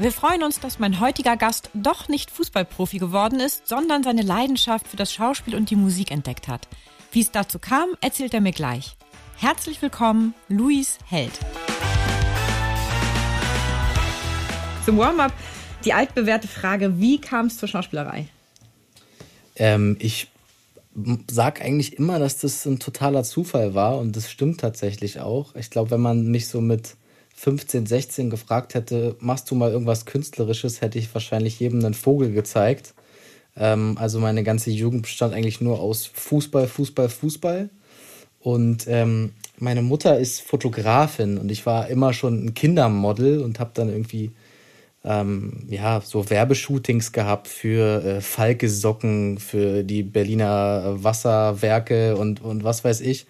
Wir freuen uns, dass mein heutiger Gast doch nicht Fußballprofi geworden ist, sondern seine Leidenschaft für das Schauspiel und die Musik entdeckt hat. Wie es dazu kam, erzählt er mir gleich. Herzlich willkommen, Luis Held. Zum Warm-up die altbewährte Frage, wie kam es zur Schauspielerei? Ähm, ich sag eigentlich immer, dass das ein totaler Zufall war und das stimmt tatsächlich auch. Ich glaube, wenn man mich so mit 15, 16 gefragt hätte, machst du mal irgendwas Künstlerisches, hätte ich wahrscheinlich jedem einen Vogel gezeigt. Ähm, also meine ganze Jugend bestand eigentlich nur aus Fußball, Fußball, Fußball. Und ähm, meine Mutter ist Fotografin und ich war immer schon ein Kindermodel und habe dann irgendwie ähm, ja so Werbeshootings gehabt für äh, Falke Socken, für die Berliner Wasserwerke und, und was weiß ich.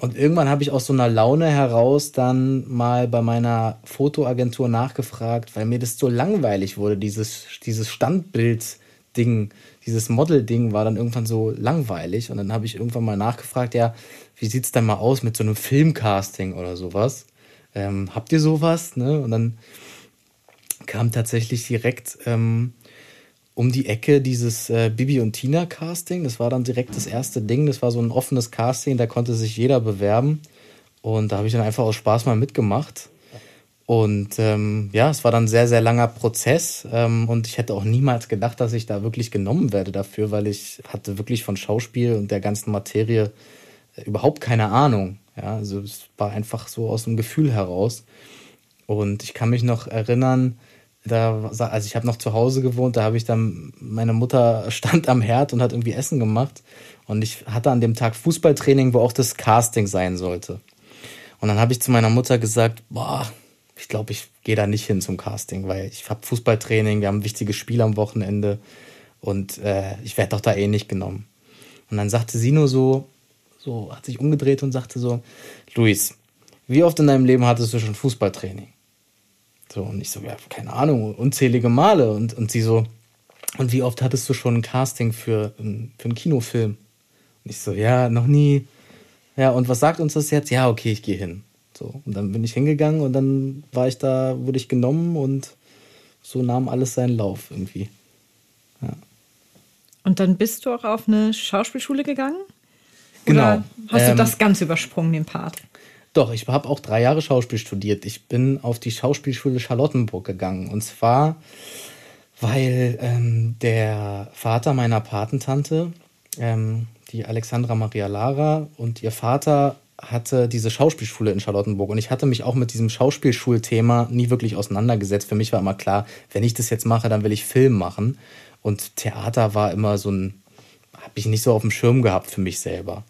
Und irgendwann habe ich aus so einer Laune heraus dann mal bei meiner Fotoagentur nachgefragt, weil mir das so langweilig wurde, dieses, dieses Standbild-Ding, dieses Model-Ding war dann irgendwann so langweilig. Und dann habe ich irgendwann mal nachgefragt, ja, wie sieht es denn mal aus mit so einem Filmcasting oder sowas? Ähm, habt ihr sowas? Ne? Und dann kam tatsächlich direkt ähm, um die Ecke dieses äh, Bibi und Tina Casting. Das war dann direkt das erste Ding. Das war so ein offenes Casting, da konnte sich jeder bewerben. Und da habe ich dann einfach aus Spaß mal mitgemacht. Und ähm, ja, es war dann ein sehr, sehr langer Prozess. Ähm, und ich hätte auch niemals gedacht, dass ich da wirklich genommen werde dafür, weil ich hatte wirklich von Schauspiel und der ganzen Materie äh, überhaupt keine Ahnung. Ja, also es war einfach so aus dem Gefühl heraus. Und ich kann mich noch erinnern, da, also ich habe noch zu Hause gewohnt, da habe ich dann, meine Mutter stand am Herd und hat irgendwie Essen gemacht. Und ich hatte an dem Tag Fußballtraining, wo auch das Casting sein sollte. Und dann habe ich zu meiner Mutter gesagt, boah, ich glaube, ich gehe da nicht hin zum Casting, weil ich habe Fußballtraining, wir haben ein wichtiges Spiel am Wochenende und äh, ich werde doch da eh nicht genommen. Und dann sagte sie nur so, so, hat sich umgedreht und sagte so, Luis, wie oft in deinem Leben hattest du schon Fußballtraining? So, und ich so, ja, keine Ahnung, unzählige Male. Und, und sie so, und wie oft hattest du schon ein Casting für, für einen Kinofilm? Und ich so, ja, noch nie. Ja, und was sagt uns das jetzt? Ja, okay, ich gehe hin. So, und dann bin ich hingegangen und dann war ich da, wurde ich genommen und so nahm alles seinen Lauf irgendwie. Ja. Und dann bist du auch auf eine Schauspielschule gegangen? Oder genau. hast du ähm, das ganz übersprungen, den Part? Doch, ich habe auch drei Jahre Schauspiel studiert. Ich bin auf die Schauspielschule Charlottenburg gegangen. Und zwar, weil ähm, der Vater meiner Patentante, ähm, die Alexandra Maria Lara, und ihr Vater hatte diese Schauspielschule in Charlottenburg. Und ich hatte mich auch mit diesem Schauspielschulthema nie wirklich auseinandergesetzt. Für mich war immer klar, wenn ich das jetzt mache, dann will ich Film machen. Und Theater war immer so ein, habe ich nicht so auf dem Schirm gehabt für mich selber.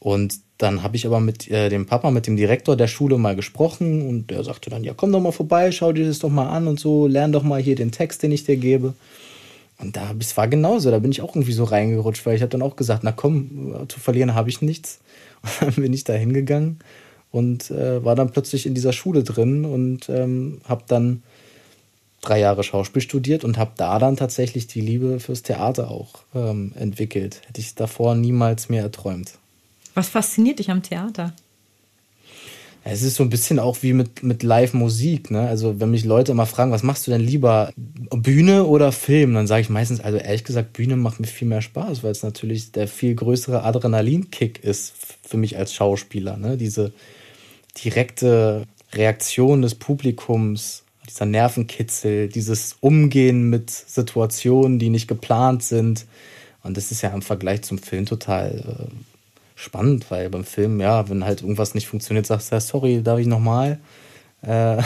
Und dann habe ich aber mit äh, dem Papa, mit dem Direktor der Schule mal gesprochen und der sagte dann, ja, komm doch mal vorbei, schau dir das doch mal an und so, lern doch mal hier den Text, den ich dir gebe. Und da, es war genauso, da bin ich auch irgendwie so reingerutscht, weil ich habe dann auch gesagt, na komm, zu verlieren habe ich nichts. Und dann bin ich da hingegangen und äh, war dann plötzlich in dieser Schule drin und ähm, habe dann drei Jahre Schauspiel studiert und habe da dann tatsächlich die Liebe fürs Theater auch ähm, entwickelt. Hätte ich davor niemals mehr erträumt. Was fasziniert dich am Theater? Es ist so ein bisschen auch wie mit, mit Live-Musik. Ne? Also, wenn mich Leute immer fragen, was machst du denn lieber, Bühne oder Film? Dann sage ich meistens, also ehrlich gesagt, Bühne macht mir viel mehr Spaß, weil es natürlich der viel größere Adrenalinkick ist für mich als Schauspieler. Ne? Diese direkte Reaktion des Publikums, dieser Nervenkitzel, dieses Umgehen mit Situationen, die nicht geplant sind. Und das ist ja im Vergleich zum Film total. Spannend, weil beim Film, ja, wenn halt irgendwas nicht funktioniert, sagst du, ja, sorry, darf ich nochmal? Äh,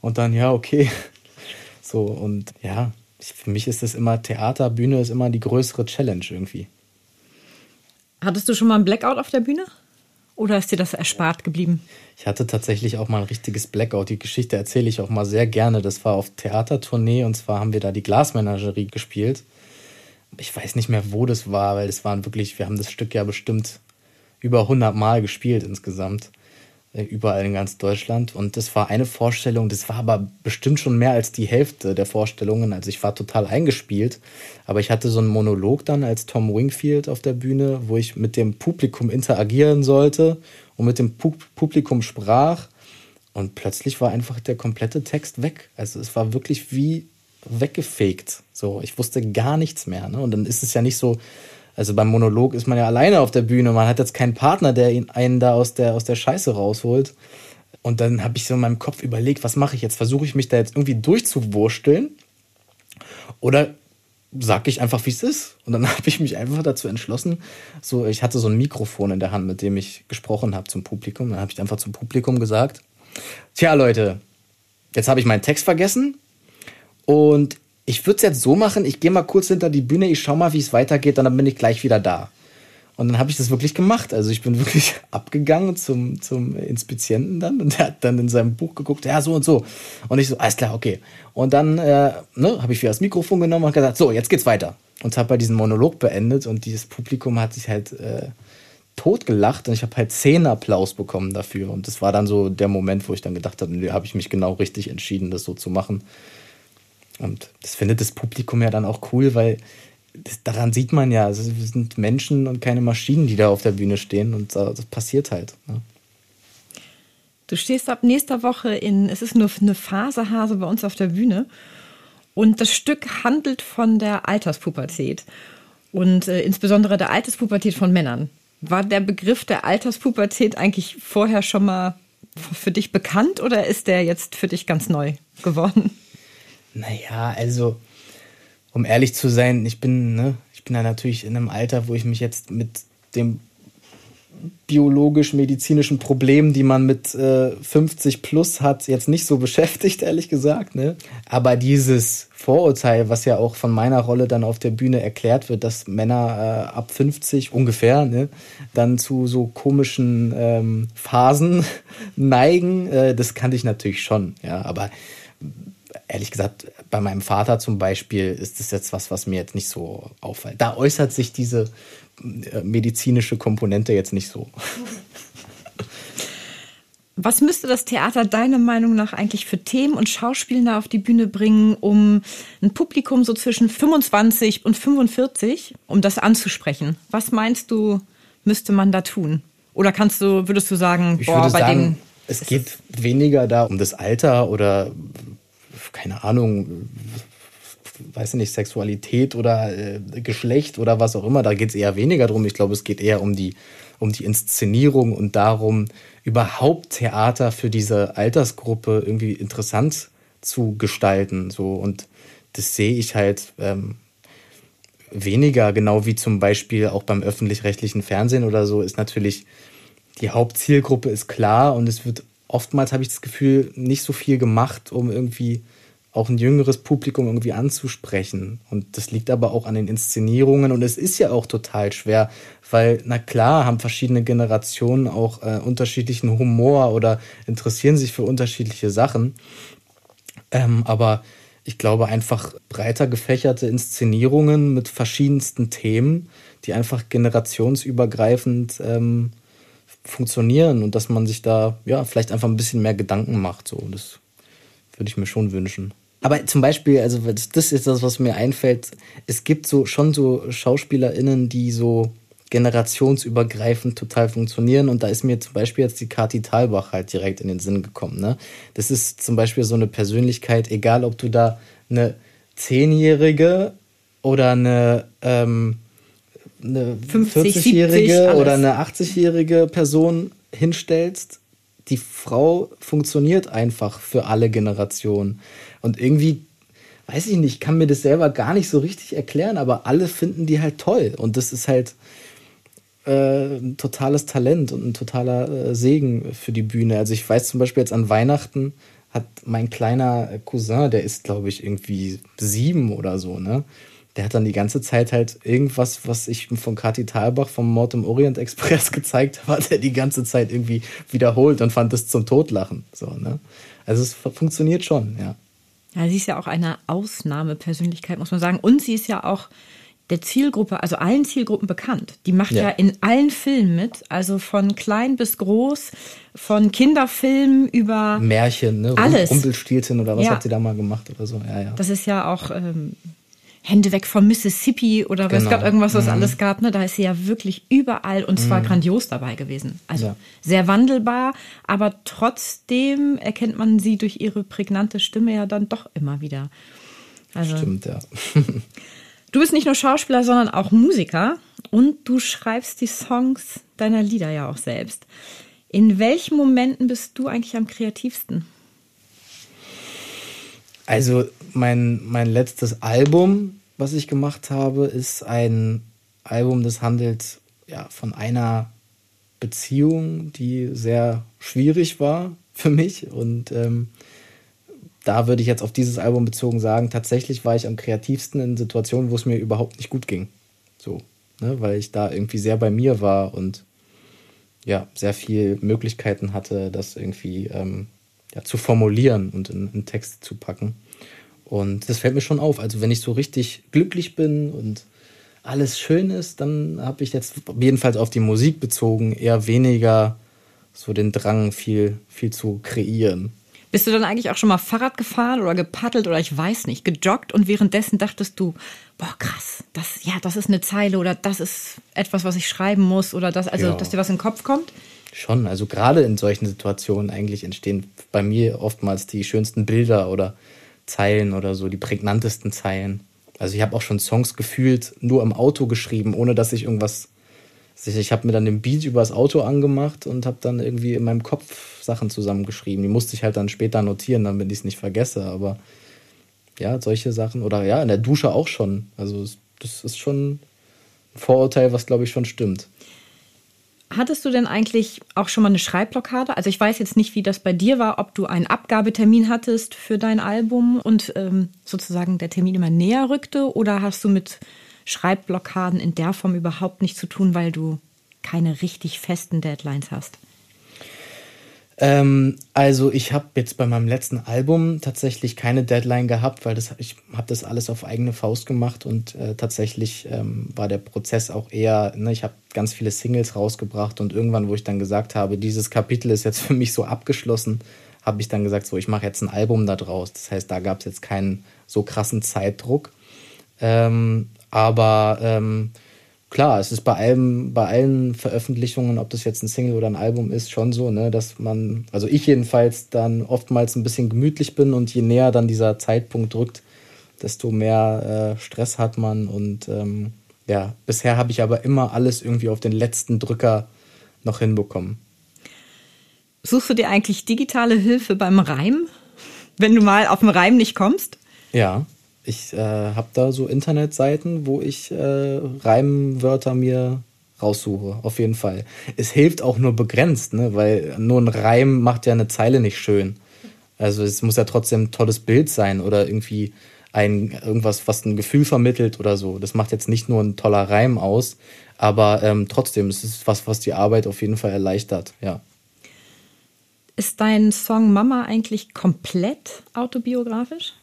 und dann, ja, okay. So, und ja, für mich ist das immer, Theater, Bühne ist immer die größere Challenge irgendwie. Hattest du schon mal einen Blackout auf der Bühne? Oder ist dir das erspart geblieben? Ich hatte tatsächlich auch mal ein richtiges Blackout. Die Geschichte erzähle ich auch mal sehr gerne. Das war auf Theatertournee und zwar haben wir da die Glasmenagerie gespielt. Ich weiß nicht mehr, wo das war, weil es waren wirklich, wir haben das Stück ja bestimmt über 100 Mal gespielt insgesamt. Äh, überall in ganz Deutschland. Und das war eine Vorstellung, das war aber bestimmt schon mehr als die Hälfte der Vorstellungen. Also ich war total eingespielt. Aber ich hatte so einen Monolog dann als Tom Wingfield auf der Bühne, wo ich mit dem Publikum interagieren sollte und mit dem Publikum sprach. Und plötzlich war einfach der komplette Text weg. Also es war wirklich wie weggefegt. So, ich wusste gar nichts mehr. Ne? Und dann ist es ja nicht so, also beim Monolog ist man ja alleine auf der Bühne. Man hat jetzt keinen Partner, der einen da aus der, aus der Scheiße rausholt. Und dann habe ich so in meinem Kopf überlegt, was mache ich jetzt? Versuche ich mich da jetzt irgendwie durchzuwursteln? Oder sage ich einfach, wie es ist? Und dann habe ich mich einfach dazu entschlossen, so, ich hatte so ein Mikrofon in der Hand, mit dem ich gesprochen habe zum Publikum. Dann habe ich einfach zum Publikum gesagt, tja Leute, jetzt habe ich meinen Text vergessen und ich würde es jetzt so machen, ich gehe mal kurz hinter die Bühne, ich schaue mal, wie es weitergeht und dann bin ich gleich wieder da. Und dann habe ich das wirklich gemacht. Also ich bin wirklich abgegangen zum, zum Inspizienten dann und der hat dann in seinem Buch geguckt, ja, so und so. Und ich so, alles klar, okay. Und dann äh, ne, habe ich wieder das Mikrofon genommen und gesagt, so, jetzt geht's weiter. Und habe bei diesem Monolog beendet und dieses Publikum hat sich halt äh, totgelacht und ich habe halt zehn Applaus bekommen dafür. Und das war dann so der Moment, wo ich dann gedacht habe, nö, habe ich mich genau richtig entschieden, das so zu machen. Und das findet das Publikum ja dann auch cool, weil das, daran sieht man ja, also wir sind Menschen und keine Maschinen, die da auf der Bühne stehen und das passiert halt. Ne? Du stehst ab nächster Woche in, es ist nur eine Phasehase bei uns auf der Bühne und das Stück handelt von der Alterspubertät und äh, insbesondere der Alterspubertät von Männern. War der Begriff der Alterspubertät eigentlich vorher schon mal für dich bekannt oder ist der jetzt für dich ganz neu geworden? Naja, also, um ehrlich zu sein, ich bin, ne, ich bin da natürlich in einem Alter, wo ich mich jetzt mit dem biologisch-medizinischen Problemen, die man mit äh, 50 plus hat, jetzt nicht so beschäftigt, ehrlich gesagt. Ne? Aber dieses Vorurteil, was ja auch von meiner Rolle dann auf der Bühne erklärt wird, dass Männer äh, ab 50 ungefähr ne, dann zu so komischen ähm, Phasen neigen, äh, das kannte ich natürlich schon. Ja, aber ehrlich gesagt, bei meinem Vater zum Beispiel ist das jetzt was, was mir jetzt nicht so auffällt. Da äußert sich diese äh, medizinische Komponente jetzt nicht so. Was müsste das Theater deiner Meinung nach eigentlich für Themen und Schauspieler auf die Bühne bringen, um ein Publikum so zwischen 25 und 45, um das anzusprechen? Was meinst du, müsste man da tun? Oder kannst du, würdest du sagen, ich boah, bei sagen, denen. Es geht weniger da um das Alter oder keine Ahnung, weiß ich nicht, Sexualität oder äh, Geschlecht oder was auch immer. Da geht es eher weniger drum. Ich glaube, es geht eher um die, um die Inszenierung und darum, überhaupt Theater für diese Altersgruppe irgendwie interessant zu gestalten. So. Und das sehe ich halt ähm, weniger, genau wie zum Beispiel auch beim öffentlich-rechtlichen Fernsehen oder so, ist natürlich die Hauptzielgruppe ist klar und es wird oftmals, habe ich das Gefühl, nicht so viel gemacht, um irgendwie auch ein jüngeres Publikum irgendwie anzusprechen. Und das liegt aber auch an den Inszenierungen. Und es ist ja auch total schwer, weil, na klar, haben verschiedene Generationen auch äh, unterschiedlichen Humor oder interessieren sich für unterschiedliche Sachen. Ähm, aber ich glaube einfach breiter gefächerte Inszenierungen mit verschiedensten Themen, die einfach generationsübergreifend ähm, funktionieren und dass man sich da ja vielleicht einfach ein bisschen mehr Gedanken macht. So, das würde ich mir schon wünschen. Aber zum Beispiel, also das ist das, was mir einfällt. Es gibt so schon so SchauspielerInnen, die so generationsübergreifend total funktionieren. Und da ist mir zum Beispiel jetzt die Kati Thalbach halt direkt in den Sinn gekommen. Ne? Das ist zum Beispiel so eine Persönlichkeit, egal ob du da eine Zehnjährige oder eine, ähm, eine 40-jährige oder eine 80-jährige Person hinstellst. Die Frau funktioniert einfach für alle Generationen. Und irgendwie, weiß ich nicht, kann mir das selber gar nicht so richtig erklären, aber alle finden die halt toll. Und das ist halt äh, ein totales Talent und ein totaler äh, Segen für die Bühne. Also ich weiß zum Beispiel jetzt an Weihnachten hat mein kleiner Cousin, der ist glaube ich irgendwie sieben oder so, ne? der hat dann die ganze Zeit halt irgendwas, was ich von Kati Thalbach vom Mord im Orient Express gezeigt habe, hat er die ganze Zeit irgendwie wiederholt und fand es zum Totlachen. So, ne? Also es funktioniert schon, ja. Ja, sie ist ja auch eine Ausnahmepersönlichkeit, muss man sagen. Und sie ist ja auch der Zielgruppe, also allen Zielgruppen bekannt. Die macht ja. ja, in allen Filmen mit, also von klein bis groß, von Kinderfilmen über Märchen, ne? Alles. Rumpelstilzchen oder was ja. hat sie da mal gemacht oder so. Ja, ja. Das ist ja auch ähm, Hände weg von Mississippi oder genau. es gab irgendwas, was mhm. alles gab. Ne? Da ist sie ja wirklich überall und zwar mhm. grandios dabei gewesen. Also ja. sehr wandelbar, aber trotzdem erkennt man sie durch ihre prägnante Stimme ja dann doch immer wieder. Also, Stimmt, ja. Du bist nicht nur Schauspieler, sondern auch Musiker und du schreibst die Songs deiner Lieder ja auch selbst. In welchen Momenten bist du eigentlich am kreativsten? Also mein, mein letztes Album, was ich gemacht habe, ist ein Album, das handelt ja, von einer Beziehung, die sehr schwierig war für mich und ähm, da würde ich jetzt auf dieses Album bezogen sagen, tatsächlich war ich am kreativsten in Situationen, wo es mir überhaupt nicht gut ging. So, ne? weil ich da irgendwie sehr bei mir war und ja, sehr viel Möglichkeiten hatte, das irgendwie ähm, ja, zu formulieren und in, in Text zu packen. Und das fällt mir schon auf. Also wenn ich so richtig glücklich bin und alles schön ist, dann habe ich jetzt jedenfalls auf die Musik bezogen eher weniger so den Drang, viel, viel zu kreieren. Bist du dann eigentlich auch schon mal Fahrrad gefahren oder gepaddelt oder ich weiß nicht, gejoggt und währenddessen dachtest du, boah, krass, das, ja, das ist eine Zeile oder das ist etwas, was ich schreiben muss oder das, also, ja. dass dir was in den Kopf kommt? Schon, also gerade in solchen Situationen eigentlich entstehen bei mir oftmals die schönsten Bilder oder Zeilen oder so, die prägnantesten Zeilen. Also ich habe auch schon Songs gefühlt nur im Auto geschrieben, ohne dass ich irgendwas ich habe mir dann den Beat übers Auto angemacht und habe dann irgendwie in meinem Kopf Sachen zusammengeschrieben. Die musste ich halt dann später notieren, damit ich es nicht vergesse. Aber ja, solche Sachen. Oder ja, in der Dusche auch schon. Also das ist schon ein Vorurteil, was glaube ich schon stimmt. Hattest du denn eigentlich auch schon mal eine Schreibblockade? Also ich weiß jetzt nicht, wie das bei dir war, ob du einen Abgabetermin hattest für dein Album und ähm, sozusagen der Termin immer näher rückte oder hast du mit Schreibblockaden in der Form überhaupt nicht zu tun, weil du keine richtig festen Deadlines hast? Ähm, also ich habe jetzt bei meinem letzten Album tatsächlich keine Deadline gehabt, weil das, ich habe das alles auf eigene Faust gemacht und äh, tatsächlich ähm, war der Prozess auch eher, ne, ich habe ganz viele Singles rausgebracht und irgendwann, wo ich dann gesagt habe, dieses Kapitel ist jetzt für mich so abgeschlossen, habe ich dann gesagt, so ich mache jetzt ein Album da draus. Das heißt, da gab es jetzt keinen so krassen Zeitdruck. Ähm, aber ähm, klar, es ist bei allem, bei allen Veröffentlichungen, ob das jetzt ein Single oder ein Album ist, schon so, ne, dass man, also ich jedenfalls dann oftmals ein bisschen gemütlich bin und je näher dann dieser Zeitpunkt drückt, desto mehr äh, Stress hat man und ähm, ja, bisher habe ich aber immer alles irgendwie auf den letzten Drücker noch hinbekommen. Suchst du dir eigentlich digitale Hilfe beim Reim, wenn du mal auf den Reim nicht kommst? Ja ich äh, habe da so Internetseiten, wo ich äh, Reimwörter mir raussuche, auf jeden Fall. Es hilft auch nur begrenzt, ne? weil nur ein Reim macht ja eine Zeile nicht schön. Also es muss ja trotzdem ein tolles Bild sein oder irgendwie ein irgendwas, was ein Gefühl vermittelt oder so. Das macht jetzt nicht nur ein toller Reim aus, aber ähm, trotzdem, es ist was, was die Arbeit auf jeden Fall erleichtert, ja. Ist dein Song Mama eigentlich komplett autobiografisch?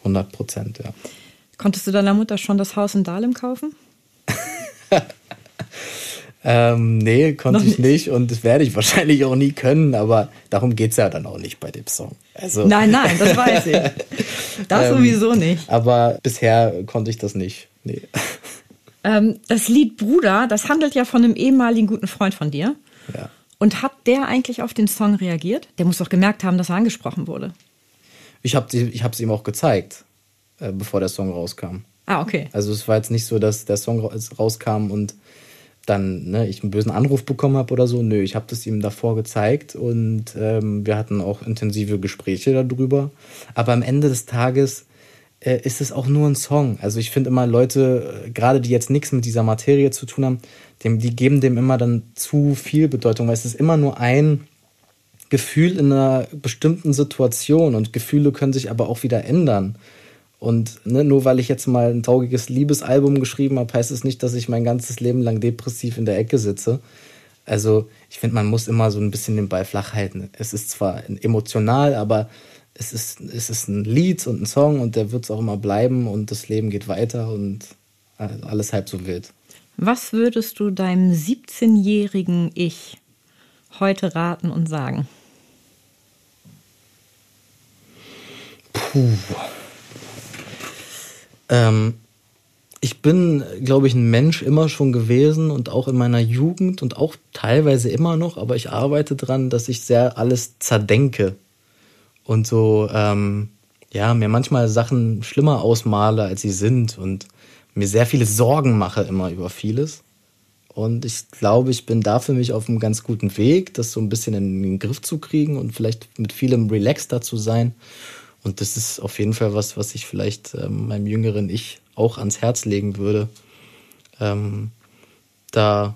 100 Prozent, ja. Konntest du deiner Mutter schon das Haus in Dahlem kaufen? ähm, nee, konnte ich nicht und das werde ich wahrscheinlich auch nie können, aber darum geht es ja dann auch nicht bei dem Song. Also, nein, nein, das weiß ich. Das ähm, sowieso nicht. Aber bisher konnte ich das nicht. Nee. Ähm, das Lied Bruder, das handelt ja von einem ehemaligen guten Freund von dir. Ja. Und hat der eigentlich auf den Song reagiert? Der muss doch gemerkt haben, dass er angesprochen wurde. Ich habe ich es ihm auch gezeigt, äh, bevor der Song rauskam. Ah, okay. Also es war jetzt nicht so, dass der Song rauskam und dann ne, ich einen bösen Anruf bekommen habe oder so. Nö, ich habe das ihm davor gezeigt und ähm, wir hatten auch intensive Gespräche darüber. Aber am Ende des Tages äh, ist es auch nur ein Song. Also ich finde immer Leute, äh, gerade die jetzt nichts mit dieser Materie zu tun haben, dem, die geben dem immer dann zu viel Bedeutung, weil es ist immer nur ein Gefühl in einer bestimmten Situation und Gefühle können sich aber auch wieder ändern. Und ne, nur weil ich jetzt mal ein taugiges Liebesalbum geschrieben habe, heißt es nicht, dass ich mein ganzes Leben lang depressiv in der Ecke sitze. Also ich finde, man muss immer so ein bisschen den Ball flach halten. Es ist zwar emotional, aber es ist, es ist ein Lied und ein Song und der wird es auch immer bleiben und das Leben geht weiter und alles halb so wild. Was würdest du deinem 17-jährigen Ich heute raten und sagen? Puh. Ähm, ich bin, glaube ich, ein Mensch immer schon gewesen und auch in meiner Jugend und auch teilweise immer noch, aber ich arbeite daran, dass ich sehr alles zerdenke und so, ähm, ja, mir manchmal Sachen schlimmer ausmale, als sie sind und mir sehr viele Sorgen mache immer über vieles. Und ich glaube, ich bin da für mich auf einem ganz guten Weg, das so ein bisschen in den Griff zu kriegen und vielleicht mit vielem relaxter zu sein. Und das ist auf jeden Fall was, was ich vielleicht ähm, meinem jüngeren Ich auch ans Herz legen würde, ähm, da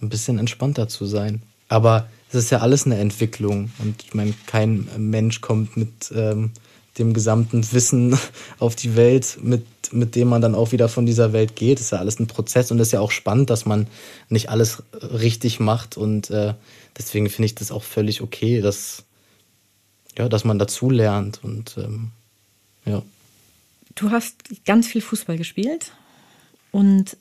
ein bisschen entspannter zu sein. Aber es ist ja alles eine Entwicklung und ich meine, kein Mensch kommt mit ähm, dem gesamten Wissen auf die Welt, mit, mit dem man dann auch wieder von dieser Welt geht. Das ist ja alles ein Prozess und es ist ja auch spannend, dass man nicht alles richtig macht und äh, deswegen finde ich das auch völlig okay, dass ja, dass man dazu lernt und ähm, ja. Du hast ganz viel Fußball gespielt und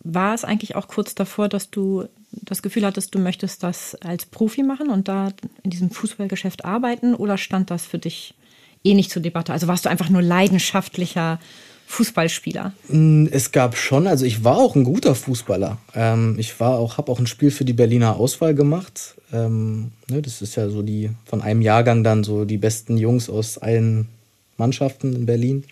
war es eigentlich auch kurz davor, dass du das Gefühl hattest, du möchtest das als Profi machen und da in diesem Fußballgeschäft arbeiten oder stand das für dich eh nicht zur Debatte? Also warst du einfach nur leidenschaftlicher Fußballspieler? Mm, es gab schon, also ich war auch ein guter Fußballer. Ähm, ich war auch, habe auch ein Spiel für die Berliner Auswahl gemacht. Ähm, ne, das ist ja so die von einem Jahrgang dann so die besten Jungs aus allen Mannschaften in Berlin.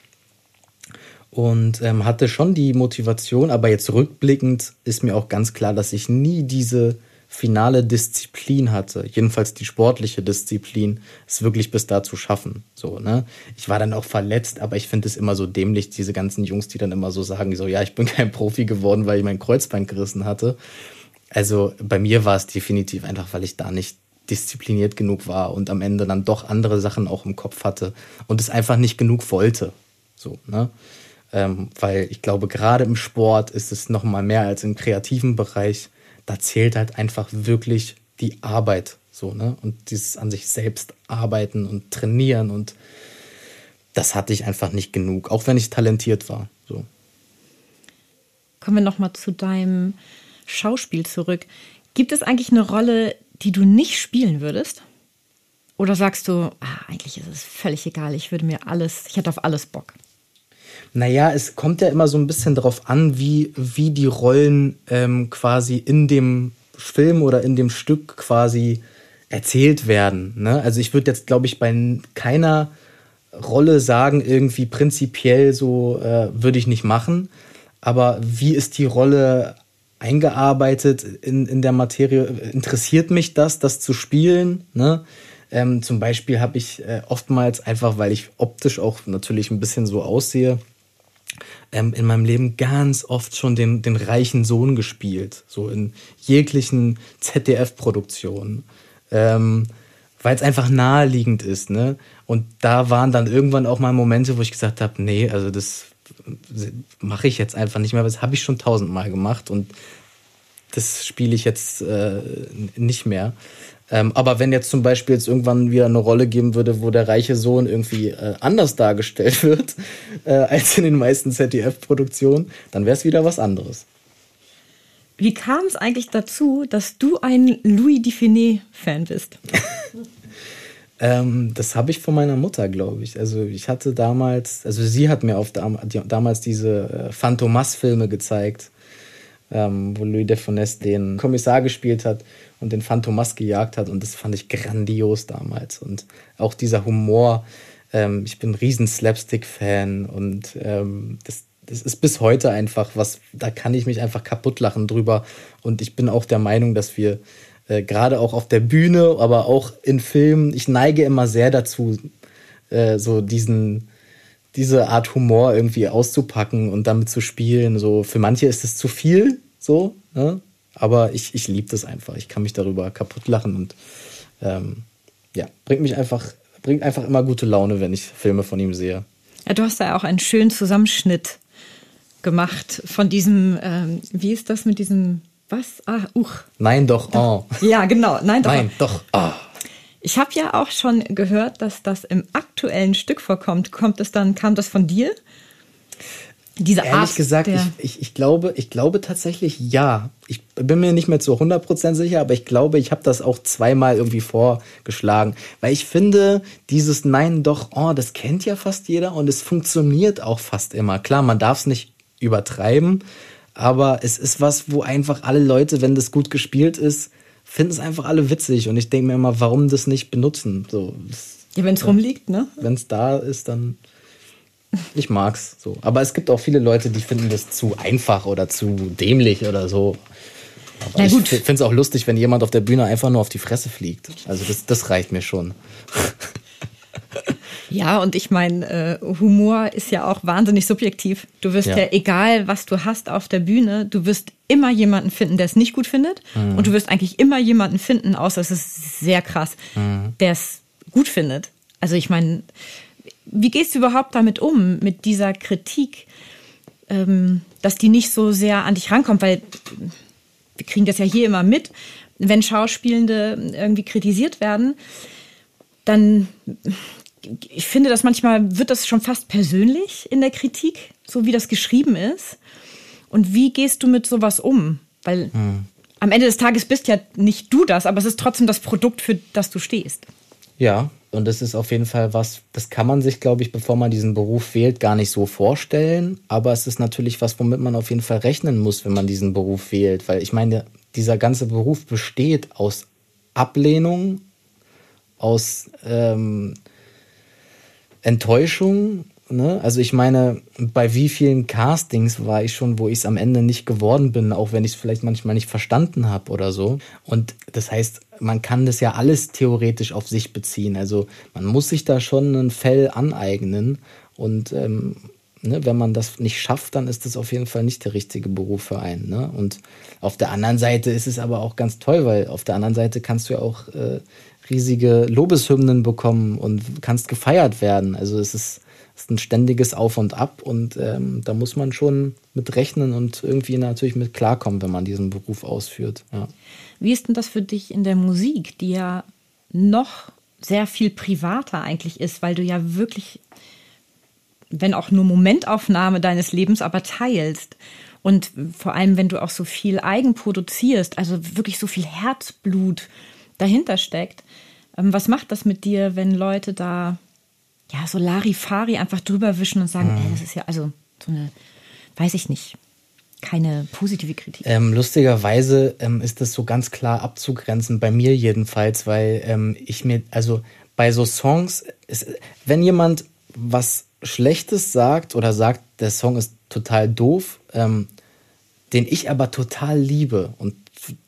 Und ähm, hatte schon die Motivation, aber jetzt rückblickend ist mir auch ganz klar, dass ich nie diese finale Disziplin hatte, jedenfalls die sportliche Disziplin, es wirklich bis da zu schaffen. So, ne? Ich war dann auch verletzt, aber ich finde es immer so dämlich, diese ganzen Jungs, die dann immer so sagen, so, ja, ich bin kein Profi geworden, weil ich mein Kreuzbein gerissen hatte. Also bei mir war es definitiv einfach, weil ich da nicht diszipliniert genug war und am Ende dann doch andere Sachen auch im Kopf hatte und es einfach nicht genug wollte. So, ne? Ähm, weil ich glaube, gerade im Sport ist es noch mal mehr als im kreativen Bereich da zählt halt einfach wirklich die Arbeit so, ne? Und dieses an sich selbst arbeiten und trainieren und das hatte ich einfach nicht genug, auch wenn ich talentiert war. So. Kommen wir nochmal zu deinem Schauspiel zurück. Gibt es eigentlich eine Rolle, die du nicht spielen würdest? Oder sagst du, ah, eigentlich ist es völlig egal, ich würde mir alles, ich hätte auf alles Bock? Naja, es kommt ja immer so ein bisschen darauf an, wie, wie die Rollen ähm, quasi in dem Film oder in dem Stück quasi erzählt werden. Ne? Also ich würde jetzt, glaube ich, bei keiner Rolle sagen, irgendwie prinzipiell so äh, würde ich nicht machen. Aber wie ist die Rolle eingearbeitet in, in der Materie? Interessiert mich das, das zu spielen? Ne? Ähm, zum Beispiel habe ich äh, oftmals einfach, weil ich optisch auch natürlich ein bisschen so aussehe, ähm, in meinem Leben ganz oft schon den, den reichen Sohn gespielt, so in jeglichen ZDF-Produktionen, ähm, weil es einfach naheliegend ist, ne? Und da waren dann irgendwann auch mal Momente, wo ich gesagt habe, nee, also das mache ich jetzt einfach nicht mehr, das habe ich schon tausendmal gemacht und das spiele ich jetzt äh, nicht mehr. Ähm, aber wenn jetzt zum Beispiel jetzt irgendwann wieder eine Rolle geben würde, wo der reiche Sohn irgendwie äh, anders dargestellt wird äh, als in den meisten ZDF-Produktionen, dann wäre es wieder was anderes. Wie kam es eigentlich dazu, dass du ein Louis Dufiné-Fan bist? ähm, das habe ich von meiner Mutter, glaube ich. Also ich hatte damals, also sie hat mir auf damals diese äh, Phantomas-Filme gezeigt, ähm, wo Louis de Funès den Kommissar gespielt hat und den Phantomas gejagt hat. Und das fand ich grandios damals. Und auch dieser Humor. Ähm, ich bin ein riesen Slapstick-Fan und ähm, das, das ist bis heute einfach was, da kann ich mich einfach kaputt lachen drüber. Und ich bin auch der Meinung, dass wir äh, gerade auch auf der Bühne, aber auch in Filmen, ich neige immer sehr dazu, äh, so diesen, diese Art Humor irgendwie auszupacken und damit zu spielen. So für manche ist es zu viel, so, ne? Aber ich, ich liebe das einfach. Ich kann mich darüber kaputt lachen und ähm, ja, bringt mich einfach, bringt einfach immer gute Laune, wenn ich Filme von ihm sehe. Ja, du hast da auch einen schönen Zusammenschnitt gemacht von diesem, ähm, wie ist das mit diesem, was? Ah, uch. Nein, doch, oh. Ja, genau, nein, doch. Nein, doch, oh. Ich habe ja auch schon gehört, dass das im aktuellen Stück vorkommt. Kommt es dann, kam das von dir? Diese Ehrlich Art gesagt, ich, ich, ich, glaube, ich glaube tatsächlich ja. Ich bin mir nicht mehr zu 100% sicher, aber ich glaube, ich habe das auch zweimal irgendwie vorgeschlagen. Weil ich finde, dieses Nein, doch, oh, das kennt ja fast jeder und es funktioniert auch fast immer. Klar, man darf es nicht übertreiben, aber es ist was, wo einfach alle Leute, wenn das gut gespielt ist, finden es einfach alle witzig. Und ich denke mir immer, warum das nicht benutzen? So, ja, wenn es rumliegt, ne? Wenn es da ist, dann. Ich mag's so. Aber es gibt auch viele Leute, die finden das zu einfach oder zu dämlich oder so. Aber Na gut. ich finde es auch lustig, wenn jemand auf der Bühne einfach nur auf die Fresse fliegt. Also das, das reicht mir schon. Ja, und ich meine, äh, Humor ist ja auch wahnsinnig subjektiv. Du wirst ja. ja. egal, was du hast auf der Bühne, du wirst immer jemanden finden, der es nicht gut findet. Mhm. Und du wirst eigentlich immer jemanden finden, außer es ist sehr krass, mhm. der es gut findet. Also ich meine, wie gehst du überhaupt damit um, mit dieser Kritik, ähm, dass die nicht so sehr an dich rankommt? Weil wir kriegen das ja hier immer mit, wenn Schauspielende irgendwie kritisiert werden, dann ich finde, dass manchmal wird das schon fast persönlich in der Kritik, so wie das geschrieben ist. Und wie gehst du mit sowas um? Weil hm. am Ende des Tages bist ja nicht du das, aber es ist trotzdem das Produkt, für das du stehst. Ja, und das ist auf jeden Fall was, das kann man sich, glaube ich, bevor man diesen Beruf wählt, gar nicht so vorstellen. Aber es ist natürlich was, womit man auf jeden Fall rechnen muss, wenn man diesen Beruf wählt. Weil ich meine, dieser ganze Beruf besteht aus Ablehnung, aus ähm, Enttäuschung. Ne? Also ich meine, bei wie vielen Castings war ich schon, wo ich es am Ende nicht geworden bin, auch wenn ich es vielleicht manchmal nicht verstanden habe oder so. Und das heißt, man kann das ja alles theoretisch auf sich beziehen. Also man muss sich da schon ein Fell aneignen. Und ähm, ne, wenn man das nicht schafft, dann ist das auf jeden Fall nicht der richtige Beruf für einen. Ne? Und auf der anderen Seite ist es aber auch ganz toll, weil auf der anderen Seite kannst du ja auch äh, riesige Lobeshymnen bekommen und kannst gefeiert werden. Also es ist, ist ein ständiges Auf und Ab und ähm, da muss man schon mit rechnen und irgendwie natürlich mit klarkommen, wenn man diesen Beruf ausführt. Ja. Wie ist denn das für dich in der Musik, die ja noch sehr viel privater eigentlich ist, weil du ja wirklich, wenn auch nur Momentaufnahme deines Lebens, aber teilst. Und vor allem, wenn du auch so viel eigen produzierst, also wirklich so viel Herzblut dahinter steckt. Ähm, was macht das mit dir, wenn Leute da ja so Larifari einfach drüber wischen und sagen, mhm. ey, das ist ja also so eine, weiß ich nicht, keine positive Kritik. Ähm, lustigerweise ähm, ist das so ganz klar abzugrenzen, bei mir jedenfalls, weil ähm, ich mir, also bei so Songs, ist, wenn jemand was Schlechtes sagt oder sagt, der Song ist total doof, ähm, den ich aber total liebe und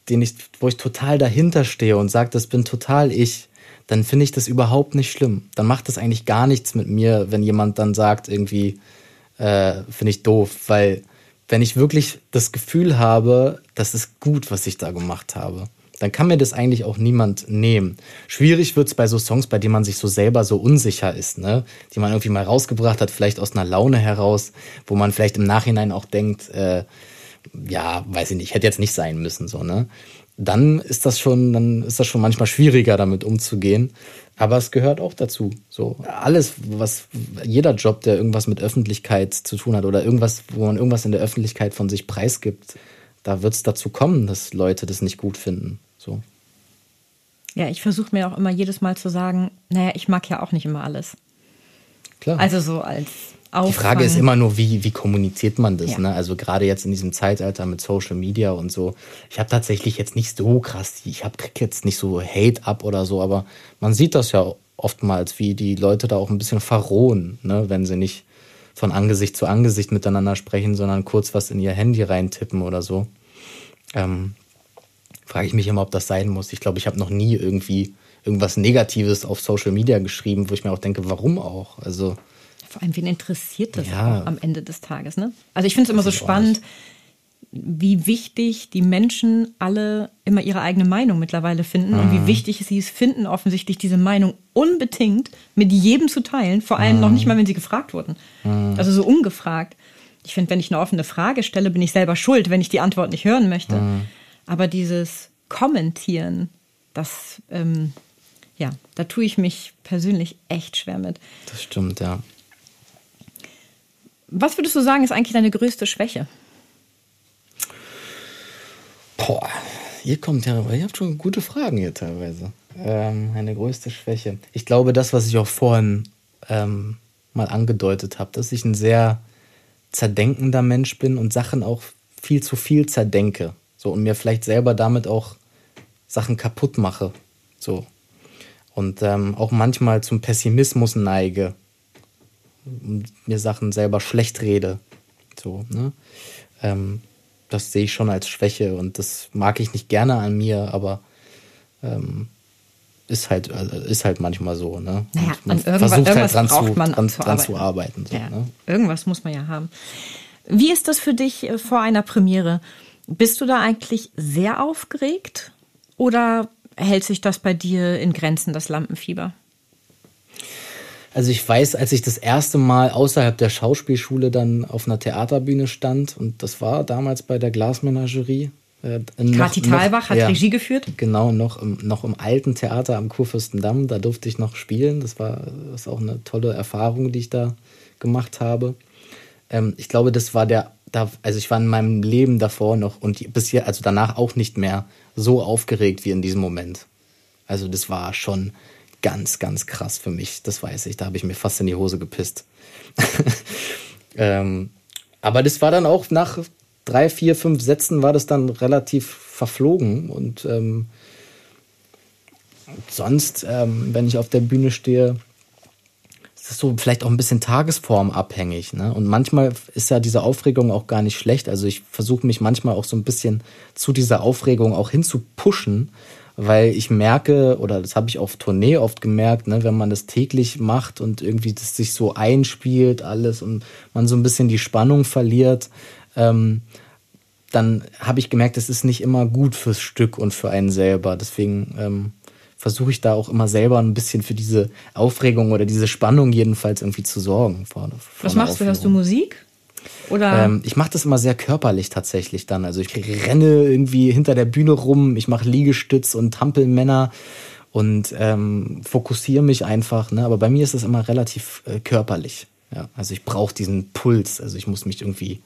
den ich, wo ich total dahinter stehe und sage, das bin total ich, dann finde ich das überhaupt nicht schlimm. Dann macht das eigentlich gar nichts mit mir, wenn jemand dann sagt, irgendwie, äh, finde ich doof, weil wenn ich wirklich das Gefühl habe, das ist gut, was ich da gemacht habe, dann kann mir das eigentlich auch niemand nehmen. Schwierig wird es bei so Songs, bei denen man sich so selber so unsicher ist, ne? Die man irgendwie mal rausgebracht hat, vielleicht aus einer Laune heraus, wo man vielleicht im Nachhinein auch denkt, äh, ja, weiß ich nicht, hätte jetzt nicht sein müssen, so, ne? Dann ist das schon, dann ist das schon manchmal schwieriger, damit umzugehen. Aber es gehört auch dazu. So alles, was jeder Job, der irgendwas mit Öffentlichkeit zu tun hat oder irgendwas, wo man irgendwas in der Öffentlichkeit von sich preisgibt, da wird es dazu kommen, dass Leute das nicht gut finden. So. Ja, ich versuche mir auch immer jedes Mal zu sagen, naja, ich mag ja auch nicht immer alles. Klar. Also so als Auffangen. Die Frage ist immer nur, wie, wie kommuniziert man das? Ja. Ne? Also gerade jetzt in diesem Zeitalter mit Social Media und so. Ich habe tatsächlich jetzt nicht so krass, ich hab, krieg jetzt nicht so Hate ab oder so, aber man sieht das ja oftmals, wie die Leute da auch ein bisschen verrohen, ne? wenn sie nicht von Angesicht zu Angesicht miteinander sprechen, sondern kurz was in ihr Handy reintippen oder so. Ähm, Frage ich mich immer, ob das sein muss. Ich glaube, ich habe noch nie irgendwie irgendwas Negatives auf Social Media geschrieben, wo ich mir auch denke, warum auch? Also vor allem, wen interessiert das ja. am Ende des Tages? Ne? Also ich finde es immer so spannend, wie wichtig die Menschen alle immer ihre eigene Meinung mittlerweile finden mhm. und wie wichtig sie es finden, offensichtlich diese Meinung unbedingt mit jedem zu teilen, vor allem mhm. noch nicht mal, wenn sie gefragt wurden. Mhm. Also so ungefragt. Ich finde, wenn ich eine offene Frage stelle, bin ich selber schuld, wenn ich die Antwort nicht hören möchte. Mhm. Aber dieses Kommentieren, das, ähm, ja, da tue ich mich persönlich echt schwer mit. Das stimmt, ja. Was würdest du sagen, ist eigentlich deine größte Schwäche? Boah, ihr kommt ja, ihr habt schon gute Fragen hier teilweise. Ähm, meine größte Schwäche. Ich glaube, das, was ich auch vorhin ähm, mal angedeutet habe, dass ich ein sehr zerdenkender Mensch bin und Sachen auch viel zu viel zerdenke. So und mir vielleicht selber damit auch Sachen kaputt mache. So. Und ähm, auch manchmal zum Pessimismus neige. Und mir Sachen selber schlecht rede. So, ne? Ähm, das sehe ich schon als Schwäche und das mag ich nicht gerne an mir, aber ähm, ist halt äh, ist halt manchmal so, ne? Naja, man versucht halt dran, zu, man dran, zu, dran zu arbeiten. So, ja, ne? Irgendwas muss man ja haben. Wie ist das für dich äh, vor einer Premiere? Bist du da eigentlich sehr aufgeregt oder hält sich das bei dir in Grenzen, das Lampenfieber? Also ich weiß, als ich das erste Mal außerhalb der Schauspielschule dann auf einer Theaterbühne stand, und das war damals bei der Glasmenagerie. Äh, Kathi Thalbach hat ja, Regie geführt? Genau, noch im, noch im alten Theater am Kurfürstendamm. Da durfte ich noch spielen. Das war das auch eine tolle Erfahrung, die ich da gemacht habe. Ähm, ich glaube, das war der, da, also ich war in meinem Leben davor noch und bis hier, also danach auch nicht mehr so aufgeregt wie in diesem Moment. Also das war schon ganz, ganz krass für mich. Das weiß ich. Da habe ich mir fast in die Hose gepisst. ähm, aber das war dann auch nach drei, vier, fünf Sätzen war das dann relativ verflogen. Und ähm, sonst, ähm, wenn ich auf der Bühne stehe, ist das so vielleicht auch ein bisschen tagesformabhängig. Ne? Und manchmal ist ja diese Aufregung auch gar nicht schlecht. Also ich versuche mich manchmal auch so ein bisschen zu dieser Aufregung auch hinzupushen weil ich merke, oder das habe ich auf Tournee oft gemerkt, ne, wenn man das täglich macht und irgendwie das sich so einspielt, alles und man so ein bisschen die Spannung verliert, ähm, dann habe ich gemerkt, das ist nicht immer gut fürs Stück und für einen selber. Deswegen ähm, versuche ich da auch immer selber ein bisschen für diese Aufregung oder diese Spannung jedenfalls irgendwie zu sorgen. Vor, vor Was machst du? Hörst du Musik? Oder? Ähm, ich mache das immer sehr körperlich tatsächlich dann. Also ich renne irgendwie hinter der Bühne rum, ich mache Liegestütz und Hampelmänner und ähm, fokussiere mich einfach. Ne? Aber bei mir ist das immer relativ äh, körperlich. Ja? Also ich brauche diesen Puls. Also ich muss mich irgendwie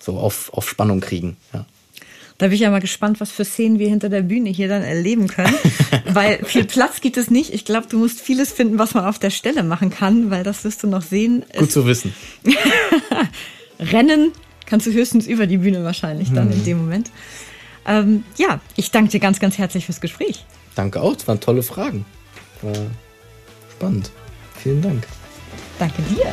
so auf, auf Spannung kriegen. Ja. Da bin ich ja mal gespannt, was für Szenen wir hinter der Bühne hier dann erleben können. weil viel Platz gibt es nicht. Ich glaube, du musst vieles finden, was man auf der Stelle machen kann, weil das wirst du noch sehen. Gut zu wissen. Rennen kannst du höchstens über die Bühne wahrscheinlich dann hm. in dem Moment. Ähm, ja, ich danke dir ganz, ganz herzlich fürs Gespräch. Danke auch, es waren tolle Fragen. War spannend. Vielen Dank. Danke dir.